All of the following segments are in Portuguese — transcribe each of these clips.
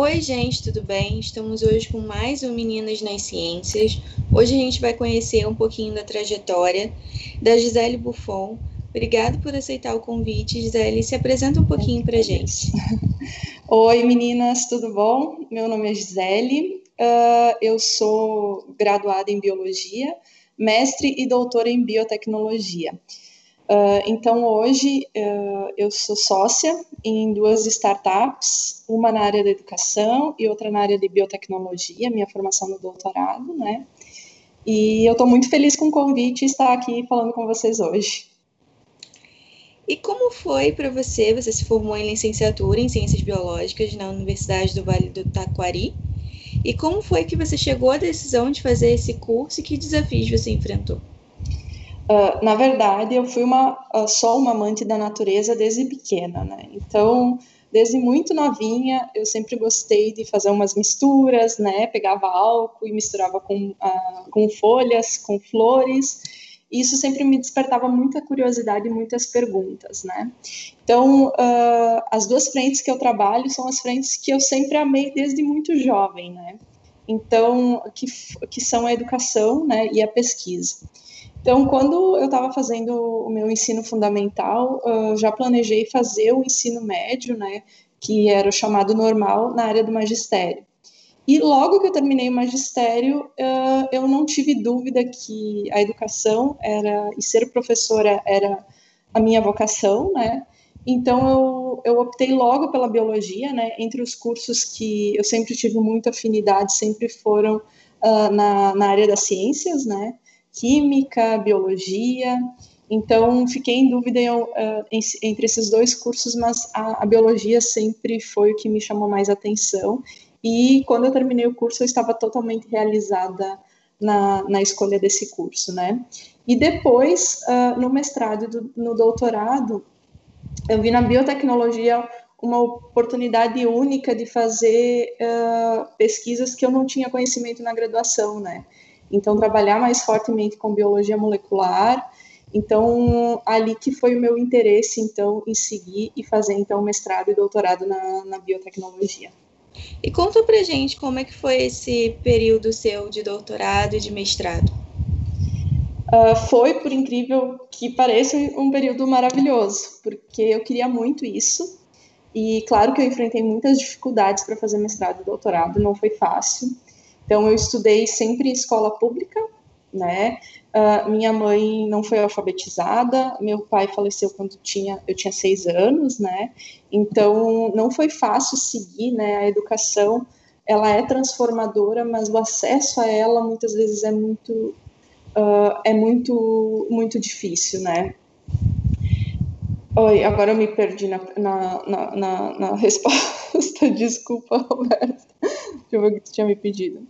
Oi, gente, tudo bem? Estamos hoje com mais um Meninas nas Ciências. Hoje a gente vai conhecer um pouquinho da trajetória da Gisele Buffon. Obrigada por aceitar o convite, Gisele. Se apresenta um pouquinho para gente. Oi, meninas, tudo bom? Meu nome é Gisele. Uh, eu sou graduada em Biologia, mestre e doutora em Biotecnologia. Uh, então, hoje uh, eu sou sócia em duas startups, uma na área da educação e outra na área de biotecnologia, minha formação no doutorado, né? E eu estou muito feliz com o convite e estar aqui falando com vocês hoje. E como foi para você? Você se formou em licenciatura em Ciências Biológicas na Universidade do Vale do Taquari. E como foi que você chegou à decisão de fazer esse curso e que desafios você enfrentou? Uh, na verdade, eu fui uma, uh, só uma amante da natureza desde pequena, né? Então, desde muito novinha, eu sempre gostei de fazer umas misturas, né? Pegava álcool e misturava com, uh, com folhas, com flores. Isso sempre me despertava muita curiosidade e muitas perguntas, né? Então, as duas frentes que eu trabalho são as frentes que eu sempre amei desde muito jovem, né? Então, que, que são a educação né, e a pesquisa. Então, quando eu estava fazendo o meu ensino fundamental, eu já planejei fazer o ensino médio, né, que era o chamado normal, na área do magistério. E logo que eu terminei o magistério, eu não tive dúvida que a educação era e ser professora era a minha vocação, né? Então eu, eu optei logo pela biologia, né? Entre os cursos que eu sempre tive muita afinidade, sempre foram uh, na, na área das ciências, né? Química, biologia. Então, fiquei em dúvida em, uh, entre esses dois cursos, mas a, a, biologia sempre foi o que me chamou mais atenção. E quando eu terminei o curso, eu estava totalmente realizada na, na escolha desse curso, né? E depois, uh, no mestrado e do, no doutorado, eu vi na biotecnologia uma oportunidade única de fazer uh, pesquisas que eu não tinha conhecimento na graduação, né? Então, trabalhar mais fortemente com biologia molecular. Então, ali que foi o meu interesse, então, em seguir e fazer, então, mestrado e doutorado na, na biotecnologia. E conta pra gente como é que foi esse período seu de doutorado e de mestrado. Uh, foi, por incrível que pareça, um período maravilhoso, porque eu queria muito isso. E claro que eu enfrentei muitas dificuldades para fazer mestrado e doutorado, não foi fácil. Então, eu estudei sempre em escola pública, né? Uh, minha mãe não foi alfabetizada, meu pai faleceu quando tinha, eu tinha seis anos, né? Então, não foi fácil seguir, né? A educação, ela é transformadora, mas o acesso a ela muitas vezes é muito, uh, é muito, muito difícil, né? Oi, agora eu me perdi na, na, na, na, na resposta, desculpa, Roberto. Eu que tu tinha me pedido.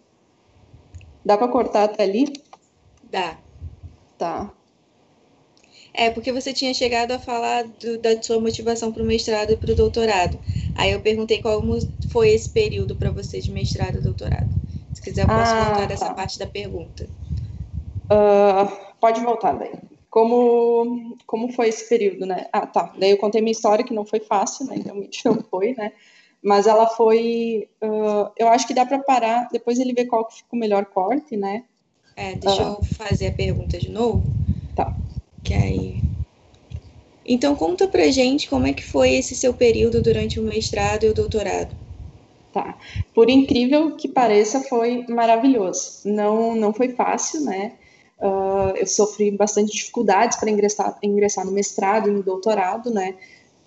Dá para cortar até ali? Dá. Tá. É, porque você tinha chegado a falar do, da sua motivação para o mestrado e para o doutorado. Aí eu perguntei como foi esse período para você de mestrado e doutorado. Se quiser, eu posso ah, voltar tá. dessa parte da pergunta. Uh, pode voltar daí. Como, como foi esse período, né? Ah, tá. Daí eu contei minha história, que não foi fácil, né? Realmente não foi, né? Mas ela foi. Uh, eu acho que dá para parar, depois ele vê qual que fica o melhor corte, né? É, deixa uh, eu fazer a pergunta de novo. Tá. Que aí. Então conta pra gente como é que foi esse seu período durante o mestrado e o doutorado. Tá. Por incrível que pareça, foi maravilhoso. Não, não foi fácil, né? Uh, eu sofri bastante dificuldades para ingressar, ingressar no mestrado e no doutorado, né?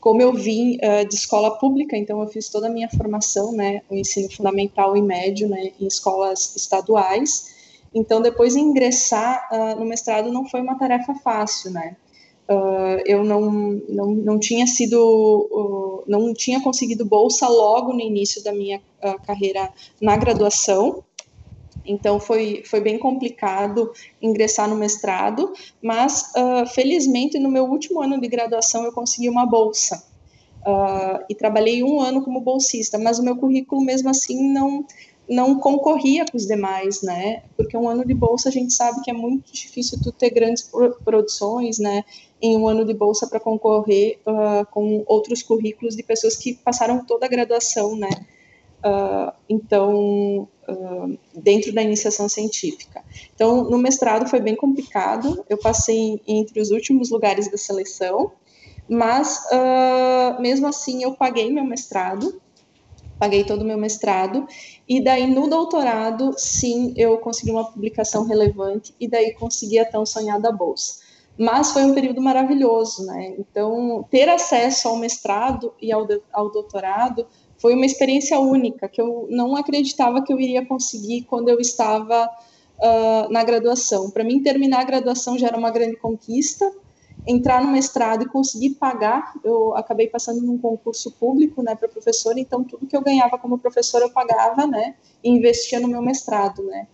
Como eu vim uh, de escola pública, então eu fiz toda a minha formação, né, o ensino fundamental e médio, né, em escolas estaduais. Então, depois de ingressar uh, no mestrado não foi uma tarefa fácil, né. Uh, eu não, não, não tinha sido, não tinha conseguido bolsa logo no início da minha carreira na graduação, então foi, foi bem complicado ingressar no mestrado, mas uh, felizmente no meu último ano de graduação eu consegui uma bolsa. Uh, e trabalhei um ano como bolsista, mas o meu currículo mesmo assim não não concorria com os demais, né? Porque um ano de bolsa a gente sabe que é muito difícil tu ter grandes produções, né? Em um ano de bolsa para concorrer uh, com outros currículos de pessoas que passaram toda a graduação, né? Uh, então, uh, dentro da iniciação científica. Então, no mestrado foi bem complicado, eu passei entre os últimos lugares da seleção, mas, mesmo assim, eu paguei meu mestrado, paguei todo o meu mestrado, e daí no doutorado, sim, eu consegui uma publicação relevante, e daí consegui a tão sonhada bolsa mas foi um período maravilhoso, né? Então, ter acesso ao mestrado e ao, ao doutorado foi uma experiência única que eu não acreditava que eu iria conseguir quando eu estava uh, na graduação. Para mim, terminar a graduação já era uma grande conquista. Entrar no mestrado e conseguir pagar, eu acabei passando num concurso público, né, para professora. Então, tudo que eu ganhava como professora eu pagava, né, e investia no meu mestrado, né.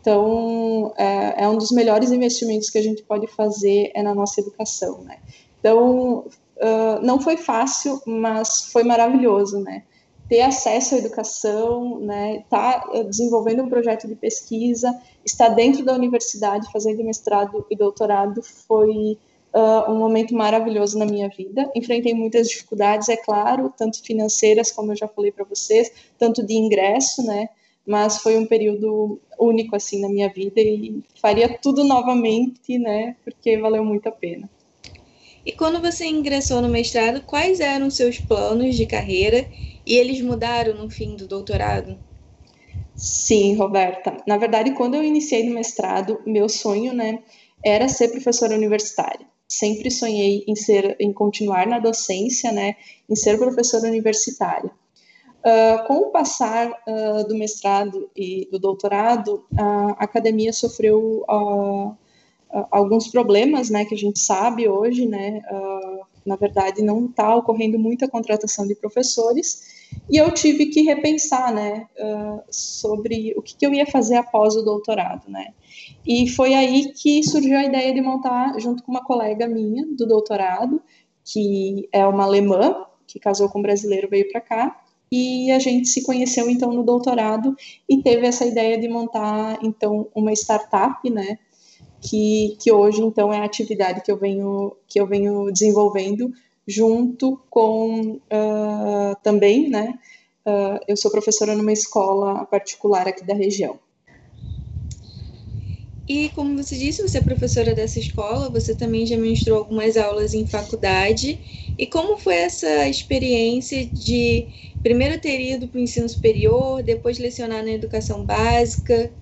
Então, é, é, um dos melhores investimentos que a gente pode fazer é na nossa educação, né? Então, uh, não foi fácil, mas foi maravilhoso, né? Ter acesso à educação, né? Tá desenvolvendo um projeto de pesquisa, estar dentro da universidade fazendo mestrado e doutorado foi uh, um momento maravilhoso na minha vida. Enfrentei muitas dificuldades, é claro, tanto financeiras, como eu já falei para vocês, tanto de ingresso, né? mas foi um período único assim na minha vida e faria tudo novamente, né? Porque valeu muito a pena. E quando você ingressou no mestrado, quais eram seus planos de carreira e eles mudaram no fim do doutorado? Sim, Roberta. Na verdade, quando eu iniciei no mestrado, meu sonho, né, era ser professora universitária. Sempre sonhei em ser, em continuar na docência, né, em ser professora universitária. Uh, com o passar uh, do mestrado e do doutorado, a academia sofreu uh, alguns problemas, né, que a gente sabe hoje, né, na verdade não está ocorrendo muita contratação de professores, e eu tive que repensar, né, sobre o que, que, eu ia fazer após o doutorado, né, e foi aí que surgiu a ideia de montar, junto com uma colega minha do doutorado, que é uma alemã, que casou com um brasileiro, veio para cá, e a gente se conheceu então no doutorado e teve essa ideia de montar então uma startup, né? Que, que hoje então é a atividade que eu venho que eu venho desenvolvendo junto com uh, também, né? Uh, eu sou professora numa escola particular aqui da região. E como você disse, você é professora dessa escola, você também já ministrou algumas aulas em faculdade. E como foi essa experiência de primeiro ter ido para o ensino superior, depois lecionar na educação básica?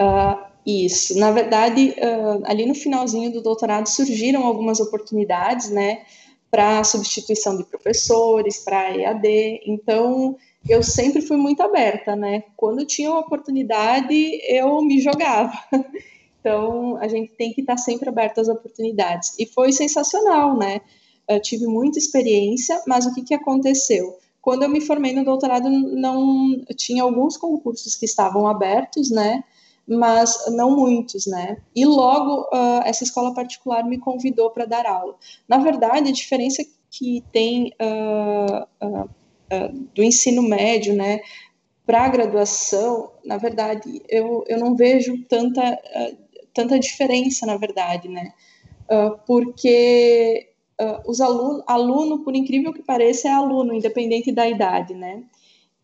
Uh, isso. Na verdade, uh, ali no finalzinho do doutorado surgiram algumas oportunidades, né, para substituição de professores, para EAD. Então, eu sempre fui muito aberta, né? Quando tinha uma oportunidade, eu me jogava. Então, a gente tem que estar sempre aberto às oportunidades. E foi sensacional, né? Eu tive muita experiência, mas o que, que aconteceu? Quando eu me formei no doutorado, não tinha alguns concursos que estavam abertos, né? Mas não muitos, né? E logo uh, essa escola particular me convidou para dar aula. Na verdade, a diferença que tem uh, uh, do ensino médio, né, para a graduação, na verdade, eu, eu não vejo tanta, tanta diferença, na verdade, né, porque os alunos, aluno, por incrível que pareça, é aluno, independente da idade, né,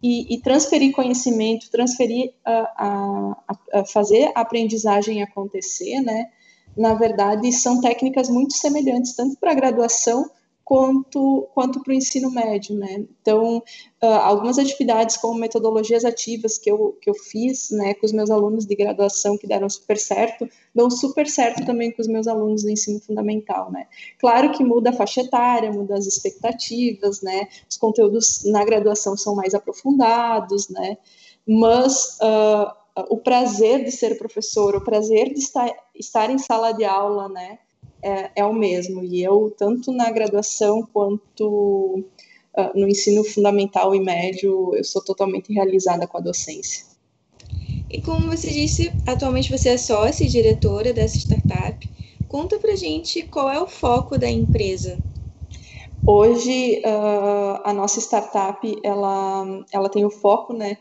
e, e transferir conhecimento, transferir a, a, a fazer a aprendizagem acontecer, né, na verdade, são técnicas muito semelhantes, tanto para a graduação quanto, quanto para o ensino médio, né? Então, uh, algumas atividades como metodologias ativas que eu, que eu fiz, né, com os meus alunos de graduação que deram super certo, dão super certo também com os meus alunos do ensino fundamental, né? Claro que muda a faixa etária, muda as expectativas, né? Os conteúdos na graduação são mais aprofundados, né? Mas uh, o prazer de ser professor, o prazer de estar, estar em sala de aula, né? É, é o mesmo. E eu, tanto na graduação quanto uh, no ensino fundamental e médio, eu sou totalmente realizada com a docência. E como você disse, atualmente você é sócia e diretora dessa startup. Conta pra gente qual é o foco da empresa. Hoje, uh, a nossa startup, ela, ela tem o foco né,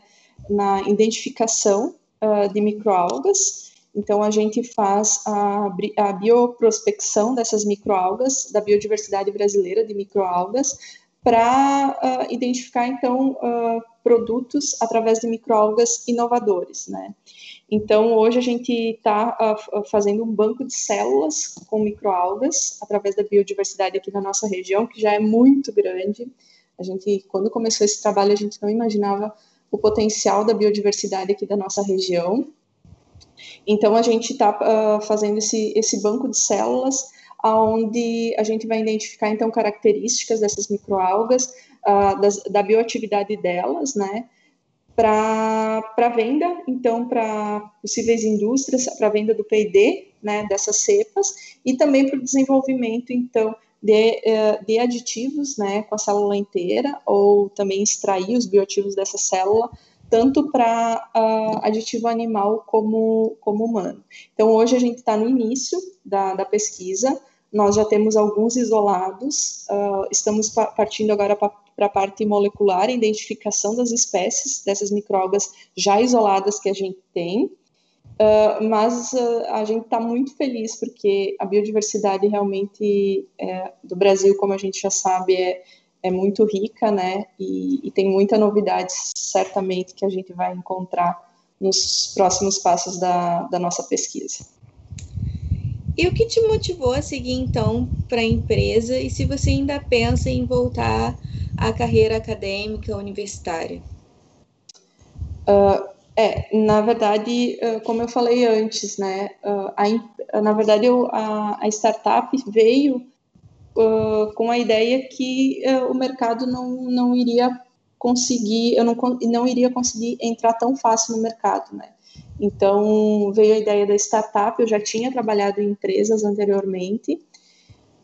na identificação uh, de microalgas, então, a gente faz a, a bioprospecção dessas microalgas, da biodiversidade brasileira de microalgas, para uh, identificar, então, uh, produtos através de microalgas inovadores, né? Então, hoje a gente está uh, fazendo um banco de células com microalgas através da biodiversidade aqui na nossa região, que já é muito grande. A gente, quando começou esse trabalho, a gente não imaginava o potencial da biodiversidade aqui da nossa região. Então, a gente está uh, fazendo esse, esse banco de células, onde a gente vai identificar, então, características dessas microalgas, uh, das, da bioatividade delas, né, para venda, então, para possíveis indústrias, para venda do P&D, né, dessas cepas, e também para o desenvolvimento, então, de, eh, de aditivos, né, com a célula inteira, ou também extrair os bioativos dessa célula, tanto para uh, aditivo animal como, como humano. Então, hoje a gente está no início da, da pesquisa, nós já temos alguns isolados, uh, estamos partindo agora para a parte molecular, identificação das espécies dessas microalgas já isoladas que a gente tem, uh, mas a gente está muito feliz porque a biodiversidade realmente é, do Brasil, como a gente já sabe, é, é muito rica, né? E, e tem muita novidade, certamente, que a gente vai encontrar nos próximos passos da, da nossa pesquisa. E o que te motivou a seguir então para a empresa e se você ainda pensa em voltar à carreira acadêmica universitária? Uh, é, na verdade, uh, como eu falei antes, né, uh, a, na verdade eu, a, a, startup veio com a ideia que o mercado não, não iria conseguir, eu não, não iria conseguir entrar tão fácil no mercado, né. Então, veio a ideia da startup, eu já tinha trabalhado em empresas anteriormente,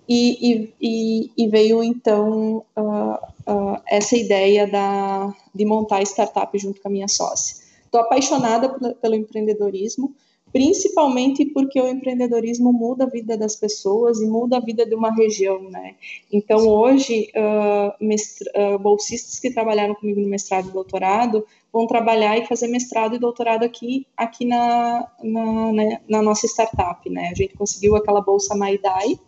e, e, e veio então uh, uh, essa ideia da, de montar startup junto com a minha sócia. Estou apaixonada pelo empreendedorismo, principalmente porque o empreendedorismo muda a vida das pessoas e muda a vida de uma região, né? Então, hoje, uh, uh, bolsistas que trabalharam comigo no mestrado e doutorado vão trabalhar e fazer mestrado e doutorado aqui, aqui na, na, né, na nossa startup, né? A gente conseguiu aquela bolsa Maidai,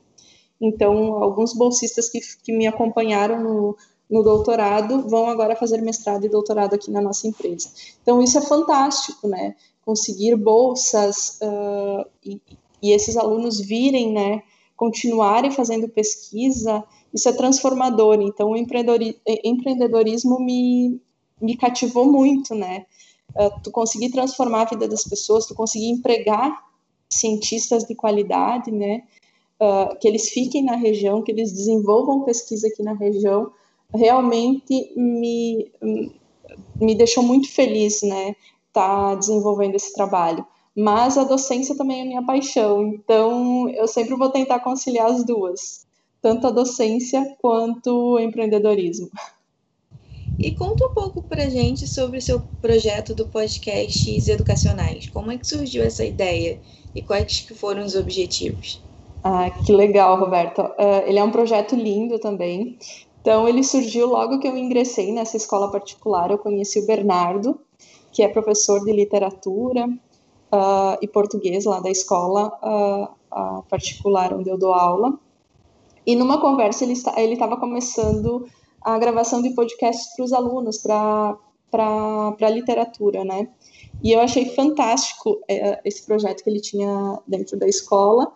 então, alguns bolsistas que, que me acompanharam no, no doutorado vão agora fazer mestrado e doutorado aqui na nossa empresa. Então, isso é fantástico, né? Conseguir bolsas uh, e, e, esses alunos virem, né, continuarem fazendo pesquisa, isso é transformador. Então, o empreendedorismo me, me cativou muito, né? Uh, tu conseguir transformar a vida das pessoas, tu conseguir empregar cientistas de qualidade, né? Uh, que eles fiquem na região, que eles desenvolvam pesquisa aqui na região, realmente me, me deixou muito feliz, né? Está desenvolvendo esse trabalho. Mas a docência também é minha paixão, então eu sempre vou tentar conciliar as duas, tanto a docência quanto o empreendedorismo. E conta um pouco para gente sobre o seu projeto do podcast Educacionais. Como é que surgiu essa ideia e quais que foram os objetivos? Ah, que legal, Roberto. Uh, ele é um projeto lindo também. Então, ele surgiu logo que eu ingressei nessa escola particular. Eu conheci o Bernardo, que é professor de literatura uh, e português lá da escola uh, particular onde eu dou aula. E numa conversa ele estava começando a gravação de podcasts para os alunos, para literatura, né? E eu achei fantástico é, esse projeto que ele tinha dentro da escola.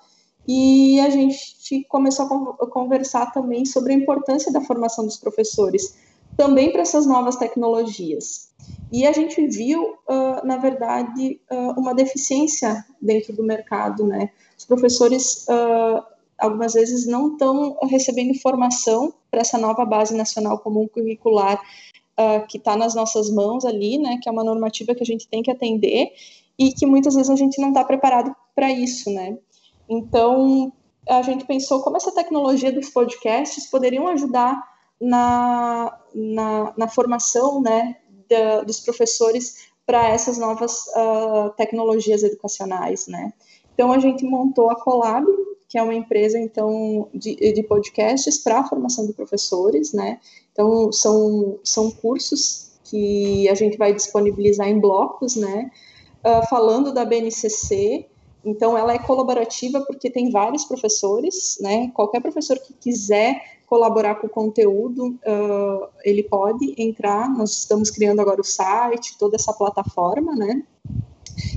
E a gente começou a conversar também sobre a importância da formação dos professores, também para essas novas tecnologias. E a gente viu, uh, na verdade, uh, uma deficiência dentro do mercado, né? Os professores, uh, algumas vezes, não estão recebendo formação para essa nova base nacional comum curricular que está nas nossas mãos ali, né? Que é uma normativa que a gente tem que atender e que muitas vezes a gente não está preparado para isso, né? Então, a gente pensou como essa tecnologia dos podcasts poderiam ajudar na, na, na formação, né? Da, dos professores para essas novas uh, tecnologias educacionais, né? Então a gente montou a Colab, que é uma empresa então de, de podcasts para a formação de professores, né? Então são são cursos que a gente vai disponibilizar em blocos, né? Uh, falando da BNCC, então ela é colaborativa porque tem vários professores, né? Qualquer professor que quiser colaborar com o conteúdo, uh, ele pode entrar. Nós estamos criando agora o site, toda essa plataforma, né?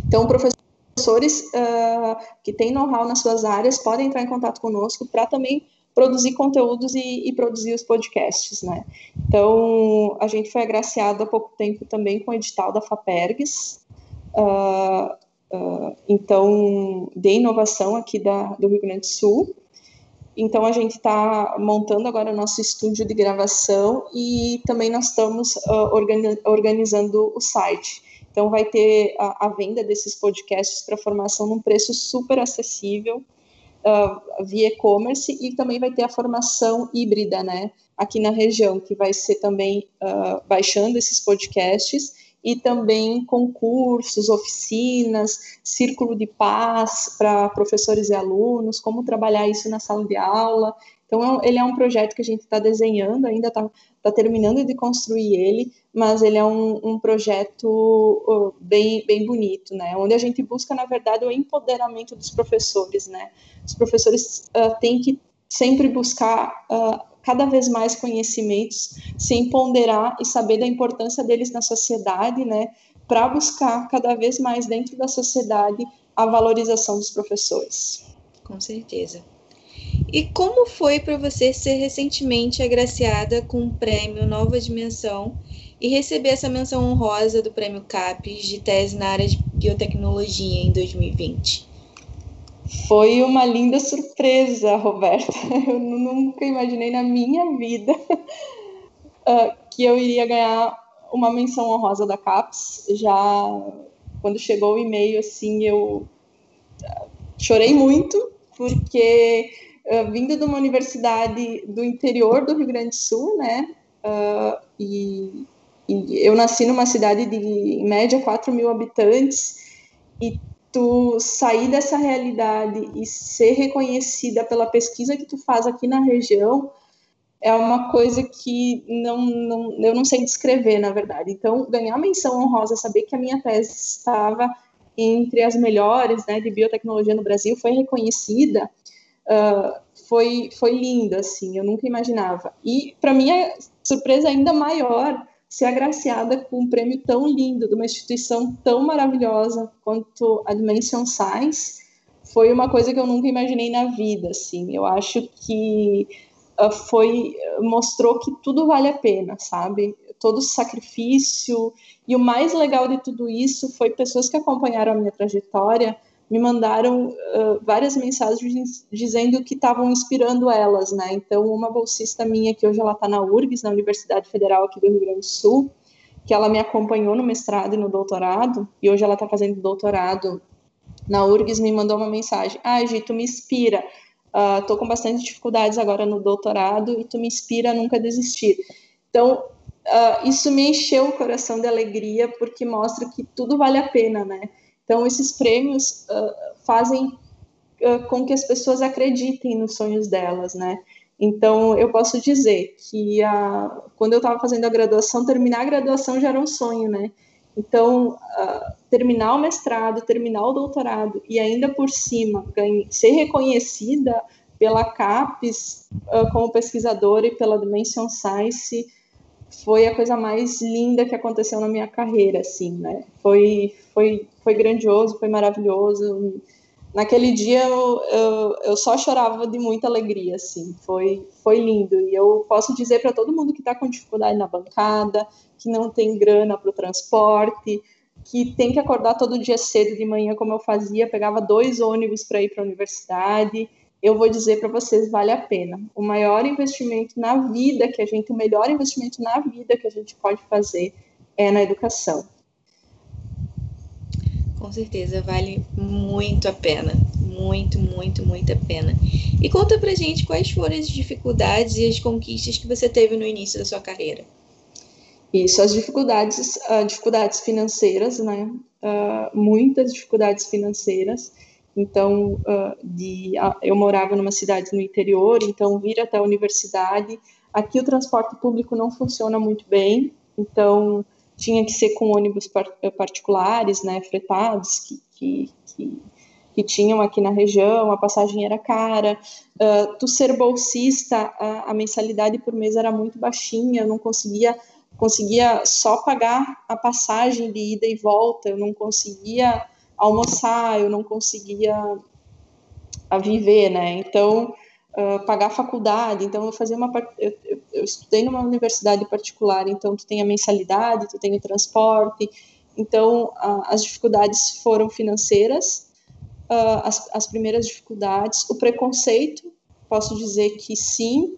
Então, professores uh, que têm know-how nas suas áreas podem entrar em contato conosco para também produzir conteúdos e, e, produzir os podcasts, né? Então, a gente foi agraciado há pouco tempo também com o edital da FAPERGS, uh, uh, então, de inovação aqui da, do Rio Grande do Sul. Então, a gente está montando agora o nosso estúdio de gravação e também nós estamos uh, organi organizando o site. Então, vai ter a, a venda desses podcasts para formação num preço super acessível, uh, via e-commerce e também vai ter a formação híbrida, né, aqui na região, que vai ser também uh, baixando esses podcasts e também concursos, oficinas, círculo de paz para professores e alunos, como trabalhar isso na sala de aula. Então, é ele é um projeto que a gente está desenhando, ainda está tá terminando de construir ele, mas ele é um, um projeto bem, bem bonito, né? Onde a gente busca, na verdade, o empoderamento dos professores, né? Os professores uh, têm que sempre buscar uh, cada vez mais conhecimentos, se empoderar e saber da importância deles na sociedade, né? Para buscar cada vez mais dentro da sociedade a valorização dos professores. Com certeza. E como foi para você ser recentemente agraciada com o prêmio Nova Dimensão e receber essa menção honrosa do prêmio CAPES de tese na área de biotecnologia em 2020? Foi uma linda surpresa, Roberta. Eu nunca imaginei na minha vida uh, que eu iria ganhar uma menção honrosa da CAPES. Já quando chegou o e-mail, assim, eu uh, chorei muito, porque uh, vindo de uma universidade do interior do Rio Grande do Sul, né? e, e eu nasci numa cidade de, em média, 4 mil habitantes, e tu sair dessa realidade e ser reconhecida pela pesquisa que tu faz aqui na região é uma coisa que não, não, eu não sei descrever, na verdade. Então, ganhar menção honrosa, saber que a minha tese estava entre as melhores né, de biotecnologia no Brasil, foi reconhecida, uh, foi, foi linda, assim, eu nunca imaginava. E, para mim, a surpresa ainda maior ser agraciada com um prêmio tão lindo de uma instituição tão maravilhosa quanto a Dimension Science foi uma coisa que eu nunca imaginei na vida, assim. Eu acho que uh, foi mostrou que tudo vale a pena, sabe? Todo o sacrifício e o mais legal de tudo isso foi pessoas que acompanharam a minha trajetória me mandaram uh, várias mensagens dizendo que estavam inspirando elas, né? Então, uma bolsista minha, que hoje ela está na URGS, na Universidade Federal aqui do Rio Grande do Sul, que ela me acompanhou no mestrado e no doutorado, e hoje ela está fazendo doutorado na URGS, me mandou uma mensagem: Ah, Gi, tu me inspira. Uh, com bastante dificuldades agora no doutorado e tu me inspira a nunca desistir. Então, uh, isso me encheu o coração de alegria, porque mostra que tudo vale a pena, né? Então, esses prêmios uh, fazem uh, com que as pessoas acreditem nos sonhos delas, né? Então, eu posso dizer que a, quando eu estava fazendo a graduação, terminar a graduação já era um sonho, né? Então, uh, terminar o mestrado, terminar o doutorado e ainda por cima ganhe, ser reconhecida pela CAPES como pesquisadora e pela Dimension Science foi a coisa mais linda que aconteceu na minha carreira, assim, né? Foi, foi, foi grandioso, foi maravilhoso. Naquele dia eu, eu, eu só chorava de muita alegria, assim, foi, foi lindo. E eu posso dizer para todo mundo que está com dificuldade na bancada, que não tem grana para o transporte, que tem que acordar todo dia cedo de manhã, como eu fazia, pegava dois ônibus para ir para a universidade eu vou dizer para vocês, vale a pena. O maior investimento na vida que a gente, o melhor investimento na vida que a gente pode fazer é na educação. Com certeza, vale muito a pena. Muito, muito, muito a pena. E conta pra gente quais foram as dificuldades e as conquistas que você teve no início da sua carreira. Isso, as dificuldades, uh, dificuldades financeiras, né? Uh, muitas dificuldades financeiras então, uh, de, uh, eu morava numa cidade no interior, então vir até a universidade. Aqui o transporte público não funciona muito bem, então tinha que ser com ônibus par particulares, né, fretados, que, que, que que tinham aqui na região, a passagem era cara. Uh, tu ser bolsista, a, a, mensalidade por mês era muito baixinha, eu não conseguia conseguia só pagar a passagem de ida e volta, eu não conseguia almoçar, eu não conseguia viver, né? Então, uh, pagar a faculdade, então eu fazia uma eu, eu, estudei numa universidade particular, então tu tem a mensalidade, tu tem o transporte, então uh, as dificuldades foram financeiras, uh, as, as primeiras dificuldades, o preconceito, posso dizer que sim,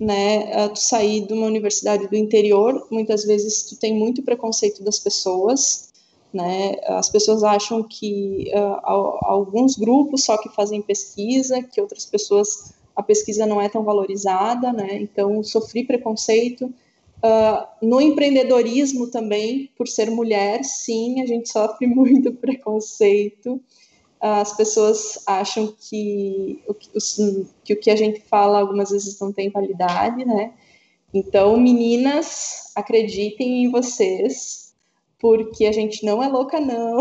né, uh, tu sair de uma universidade do interior, muitas vezes tu tem muito preconceito das pessoas, né, as pessoas acham que uh, alguns grupos só que fazem pesquisa, que outras pessoas a pesquisa não é tão valorizada, né, então sofri preconceito, uh, no empreendedorismo também, por ser mulher, sim, a gente sofre muito preconceito, as pessoas acham que o que, que o que a gente fala algumas vezes não tem validade, né? Então, meninas, acreditem em vocês, porque a gente não é louca, não.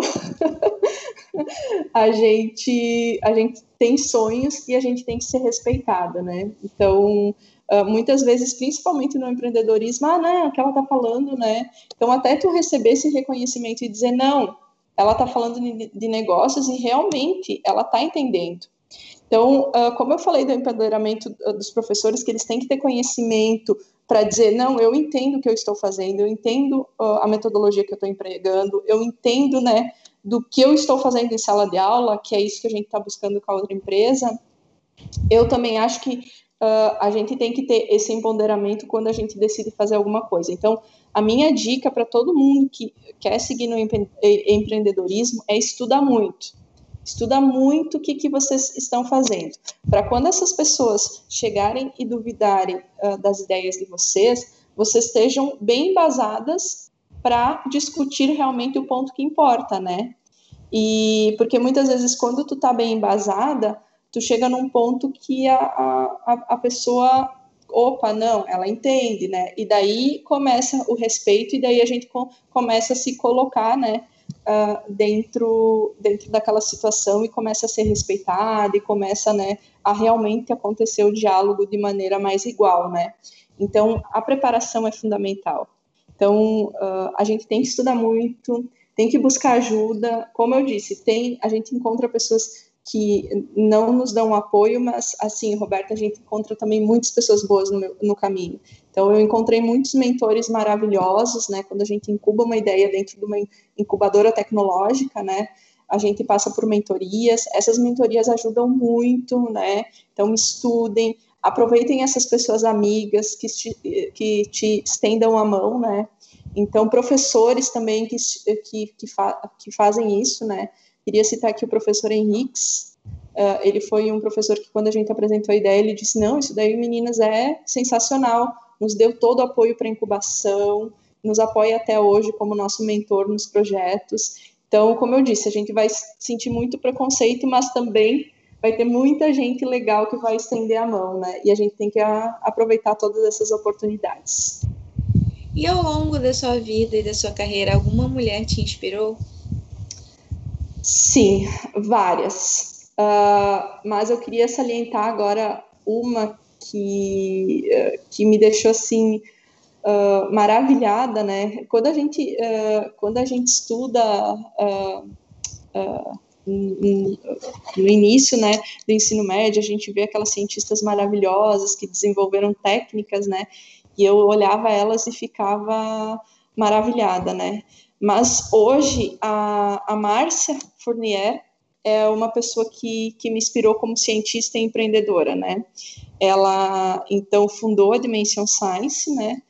a gente a gente tem sonhos e a gente tem que ser respeitada, né? Então, Uh, muitas vezes, principalmente no empreendedorismo, ah, não, o que ela tá falando, né? Então, até tu receber esse reconhecimento e dizer, não, ela está falando de, negócios e realmente ela está entendendo. Então, uh, como eu falei do empoderamento dos professores, que eles têm que ter conhecimento para dizer, não, eu entendo o que eu estou fazendo, eu entendo uh, a metodologia que eu estou empregando, eu entendo, né, do que eu estou fazendo em sala de aula, que é isso que a gente está buscando com a outra empresa. Eu também acho que uh, a gente tem que ter esse empoderamento quando a gente decide fazer alguma coisa. Então, a minha dica para todo mundo que quer seguir no empre empreendedorismo é estudar muito. Estuda muito o que, que vocês estão fazendo. Para quando essas pessoas chegarem e duvidarem uh, das ideias de vocês, vocês estejam bem embasadas para discutir realmente o ponto que importa, né? E porque muitas vezes quando tu tá bem embasada, tu chega num ponto que a, a, a pessoa opa, não, ela entende, né? E daí começa o respeito e daí a gente com, começa a se colocar, né? Uh, dentro dentro daquela situação e começa a ser respeitada e começa, né? A realmente acontecer o diálogo de maneira mais igual, né? Então a preparação é fundamental. Então uh, a gente tem que estudar muito, tem que buscar ajuda. Como eu disse, tem a gente encontra pessoas que não nos dão apoio, mas assim, Roberta, a gente encontra também muitas pessoas boas no, meu, no caminho. Então, eu encontrei muitos mentores maravilhosos, né? Quando a gente incuba uma ideia dentro de uma incubadora tecnológica, né? A gente passa por mentorias, essas mentorias ajudam muito, né? Então, estudem, aproveitem essas pessoas amigas que te, que te estendam a mão, né? Então, professores também que, que, que, fa, que fazem isso, né? Queria citar aqui o professor Henriques. Uh, ele foi um professor que, quando a gente apresentou a ideia, ele disse: Não, isso daí, meninas, é sensacional. Nos deu todo o apoio para incubação, nos apoia até hoje como nosso mentor nos projetos. Então, como eu disse, a gente vai sentir muito preconceito, mas também vai ter muita gente legal que vai estender a mão, né? E a gente tem que a, aproveitar todas essas oportunidades. E ao longo da sua vida e da sua carreira, alguma mulher te inspirou? Sim, várias. Uh, mas eu queria salientar agora uma que, uh, que me deixou assim uh, maravilhada, né? Quando a gente, quando a gente estuda no início, né, do ensino médio, a gente vê aquelas cientistas maravilhosas que desenvolveram técnicas, né? E eu olhava elas e ficava maravilhada, né? Mas hoje a, a Márcia Fournier é uma pessoa que, que me inspirou como cientista e empreendedora, né? Ela então fundou a Dimension Science, né?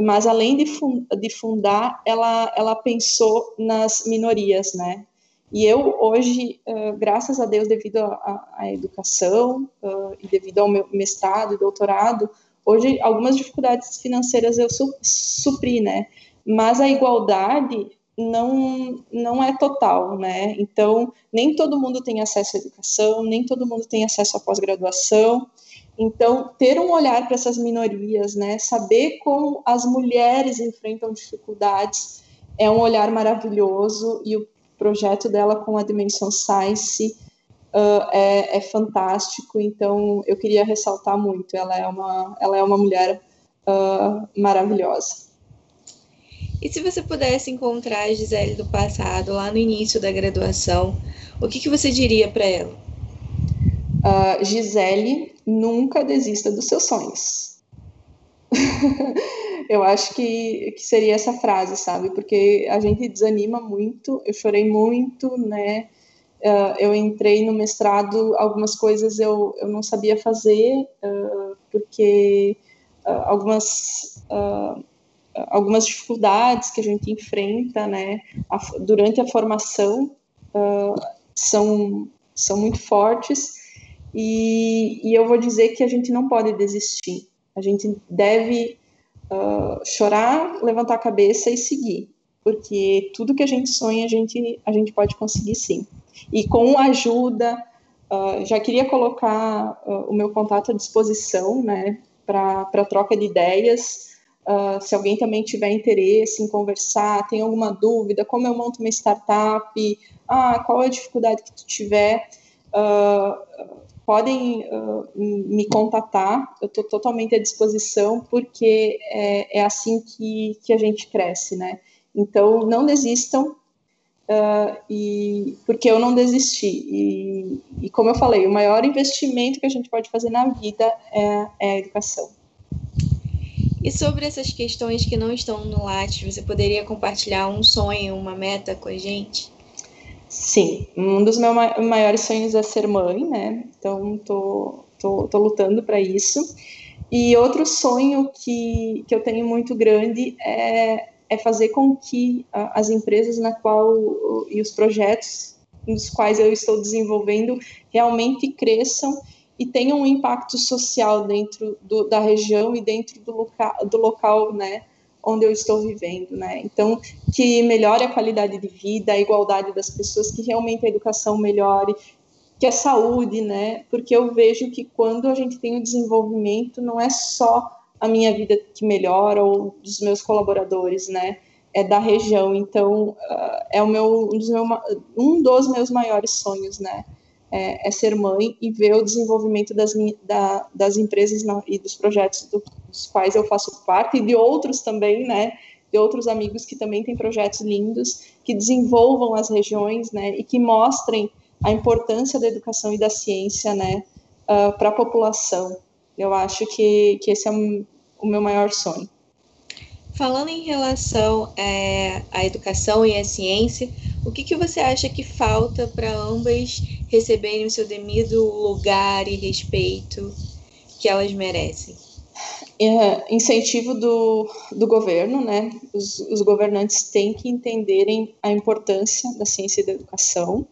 Mas além de, fund, de fundar, ela, ela pensou nas minorias, né? E eu hoje, uh, graças a Deus, devido à educação uh, e devido ao meu mestrado e doutorado, hoje algumas dificuldades financeiras eu su supri, né? mas a igualdade não, não é total, né? Então, nem todo mundo tem acesso à educação, nem todo mundo tem acesso à pós-graduação. Então, ter um olhar para essas minorias, né? Saber como as mulheres enfrentam dificuldades é um olhar maravilhoso e o projeto dela com a Dimensão Science uh, é, é, fantástico. Então, eu queria ressaltar muito. Ela é uma, ela é uma mulher uh, maravilhosa. E se você pudesse encontrar a Gisele do passado, lá no início da graduação, o que, que você diria para ela? Uh, Gisele, nunca desista dos seus sonhos. eu acho que, que seria essa frase, sabe? Porque a gente desanima muito, eu chorei muito, né? Uh, eu entrei no mestrado, algumas coisas eu, eu não sabia fazer, uh, porque algumas, algumas dificuldades que a gente enfrenta né, a, durante a formação são, são muito fortes, e, e eu vou dizer que a gente não pode desistir, a gente deve chorar, levantar a cabeça e seguir, porque tudo que a gente sonha, a gente, a gente pode conseguir sim. E com ajuda, uh, já queria colocar uh, o meu contato à disposição, né, para troca de ideias. Uh, se alguém também tiver interesse em conversar, tem alguma dúvida, como eu monto uma startup, ah, qual é a dificuldade que tu tiver, podem me contatar, eu estou totalmente à disposição, porque é, é assim que, que a gente cresce, né? Então, não desistam, Uh, e porque eu não desisti. E, e, como eu falei, o maior investimento que a gente pode fazer na vida é, é, a educação. E sobre essas questões que não estão no Lattes, você poderia compartilhar um sonho, uma meta com a gente? Sim, um dos meus maiores sonhos é ser mãe, né? Então, tô, tô, tô lutando para isso. E outro sonho que, que eu tenho muito grande é é fazer com que as empresas na qual e os projetos nos quais eu estou desenvolvendo realmente cresçam e tenham um impacto social dentro do, da região e dentro do local, do local, né, onde eu estou vivendo, né? Então, que melhore a qualidade de vida, a igualdade das pessoas, que realmente a educação melhore, que a saúde, né? Porque eu vejo que quando a gente tem o desenvolvimento, não é só a minha vida que melhora ou dos meus colaboradores, né? É da região. Então, uh, é o meu um, dos meu, um dos meus maiores sonhos, né? É, é ser mãe e ver o desenvolvimento das, da, das empresas e dos projetos do, dos quais eu faço parte e de outros também, né? De outros amigos que também têm projetos lindos, que desenvolvam as regiões, né? E que mostrem a importância da educação e da ciência, né? Uh, para a população. Eu acho que, que esse é um, o meu maior sonho. Falando em relação é, à educação e à ciência, o que, que você acha que falta para ambas receberem o seu devido lugar e respeito que elas merecem? É, incentivo do, do governo, né? Os, os governantes têm que entenderem a importância da ciência e da educação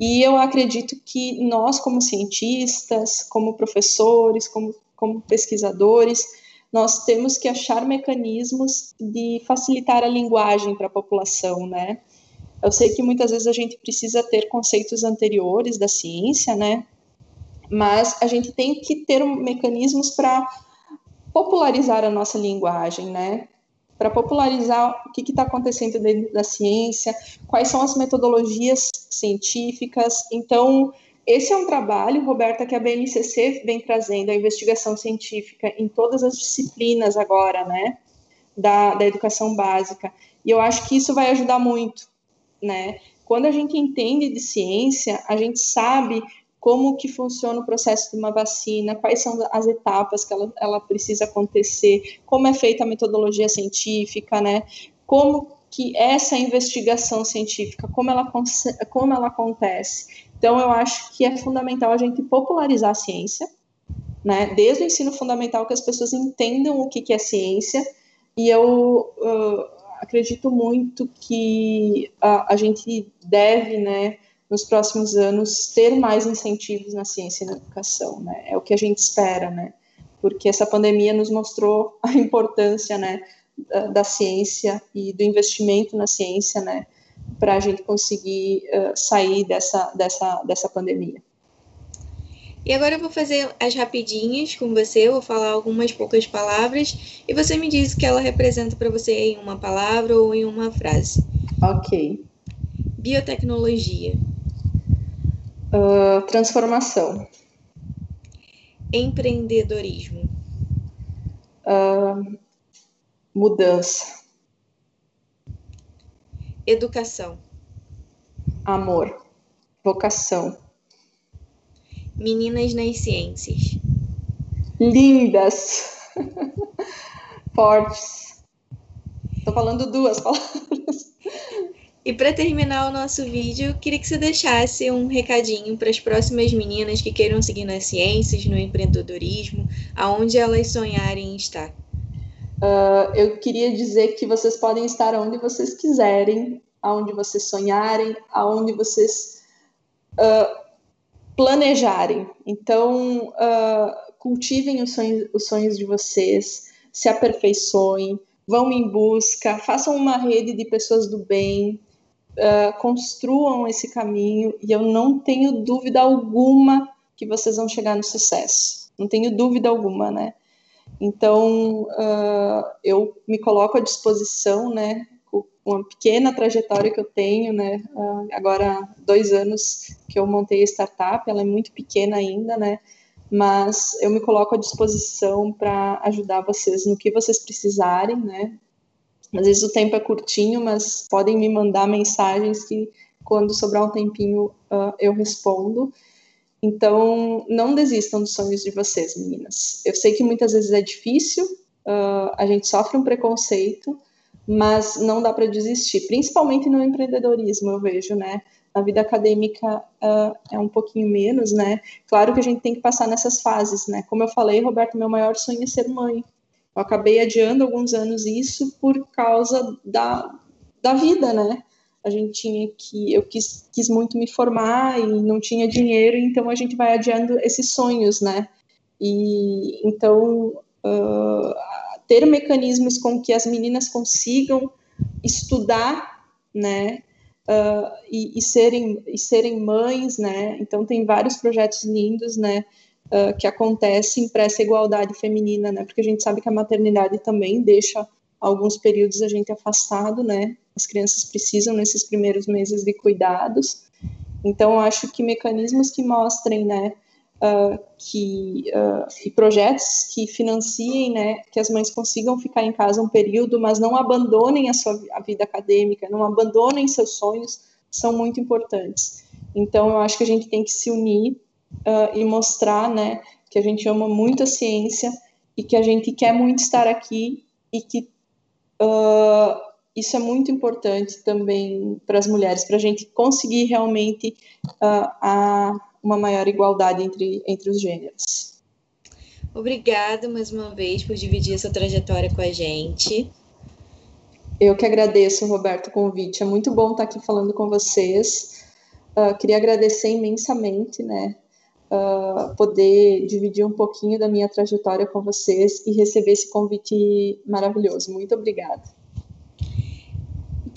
e eu acredito que nós, como cientistas, como professores, como, como pesquisadores, nós temos que achar mecanismos de facilitar a linguagem para a população, né? Eu sei que muitas vezes a gente precisa ter conceitos anteriores da ciência, né? Mas a gente tem que ter mecanismos para popularizar a nossa linguagem, né? para popularizar o que está acontecendo dentro da ciência, quais são as metodologias científicas. Então, esse é um trabalho, Roberta, que a BNCC vem trazendo, a investigação científica em todas as disciplinas agora, né, da, da educação básica. E eu acho que isso vai ajudar muito, né? Quando a gente entende de ciência, a gente sabe como que funciona o processo de uma vacina, quais são as etapas que ela, ela precisa acontecer, como é feita a metodologia científica, né? Como que essa investigação científica, como ela, como ela acontece. Então, eu acho que é fundamental a gente popularizar a ciência, né? Desde o ensino fundamental, que as pessoas entendam o que, que é ciência, e eu uh, acredito muito que a, a gente deve, né, nos próximos anos ter mais incentivos na ciência e na educação, né? É o que a gente espera, né? Porque essa pandemia nos mostrou a importância, né, da, da ciência e do investimento na ciência, né, para a gente conseguir uh, sair dessa, dessa, dessa pandemia. E agora eu vou fazer as rapidinhas com você, eu vou falar algumas poucas palavras e você me diz o que ela representa para você em uma palavra ou em uma frase. Ok. Biotecnologia Uh, transformação. Empreendedorismo. Uh, mudança. Educação. Amor. Vocação. Meninas nas ciências. Lindas. Fortes. Estou falando duas palavras. E para terminar o nosso vídeo, queria que você deixasse um recadinho para as próximas meninas que queiram seguir nas ciências, no empreendedorismo, aonde elas sonharem estar. Uh, eu queria dizer que vocês podem estar onde vocês quiserem, aonde vocês sonharem, aonde vocês uh, planejarem. Então, uh, cultivem os sonhos, os sonhos de vocês, se aperfeiçoem, vão em busca, façam uma rede de pessoas do bem, uh, construam esse caminho e eu não tenho dúvida alguma que vocês vão chegar no sucesso. Não tenho dúvida alguma, né? Então, uh, eu me coloco à disposição, né? Uma pequena trajetória que eu tenho, né? Uh, agora, dois anos que eu montei a startup, ela é muito pequena ainda, né? Mas eu me coloco à disposição para ajudar vocês no que vocês precisarem, né? Às vezes o tempo é curtinho, mas podem me mandar mensagens que quando sobrar um tempinho uh, eu respondo. Então, não desistam dos sonhos de vocês, meninas. Eu sei que muitas vezes é difícil, uh, a gente sofre um preconceito, mas não dá para desistir, principalmente no empreendedorismo, eu vejo, né? A vida acadêmica uh, é um pouquinho menos, né? Claro que a gente tem que passar nessas fases, né? Como eu falei, Roberto, meu maior sonho é ser mãe. Eu acabei adiando alguns anos isso por causa da, da vida, né? A gente tinha que. Eu quis, quis muito me formar e não tinha dinheiro, então a gente vai adiando esses sonhos, né? E então. Uh, ter mecanismos com que as meninas consigam estudar, né, uh, e, e, serem, e serem mães, né, então tem vários projetos lindos, né, uh, que acontecem para essa igualdade feminina, né? Porque a gente sabe que a maternidade também deixa alguns períodos a gente afastado, né? As crianças precisam nesses primeiros meses de cuidados. Então, acho que mecanismos que mostrem, né, uh, que uh, e projetos que financiem, né, que as mães consigam ficar em casa um período, mas não abandonem a sua a vida acadêmica, não abandonem seus sonhos, são muito importantes. Então, eu acho que a gente tem que se unir uh, e mostrar, né, que a gente ama muito a ciência e que a gente quer muito estar aqui e que uh, isso é muito importante também para as mulheres, para a gente conseguir realmente uh, a, uma maior igualdade entre, entre os gêneros. Obrigada mais uma vez por dividir essa trajetória com a gente. Eu que agradeço, Roberto, o convite. É muito bom estar aqui falando com vocês. Uh, queria agradecer imensamente, né, uh, poder dividir um pouquinho da minha trajetória com vocês e receber esse convite maravilhoso. Muito obrigada.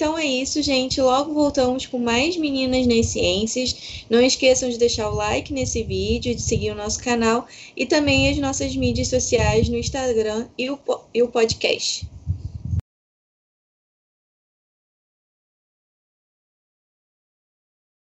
Então é isso, gente. Logo voltamos com mais Meninas nas Ciências. Não esqueçam de deixar o like nesse vídeo, de seguir o nosso canal e também as nossas mídias sociais no Instagram e o, e o podcast.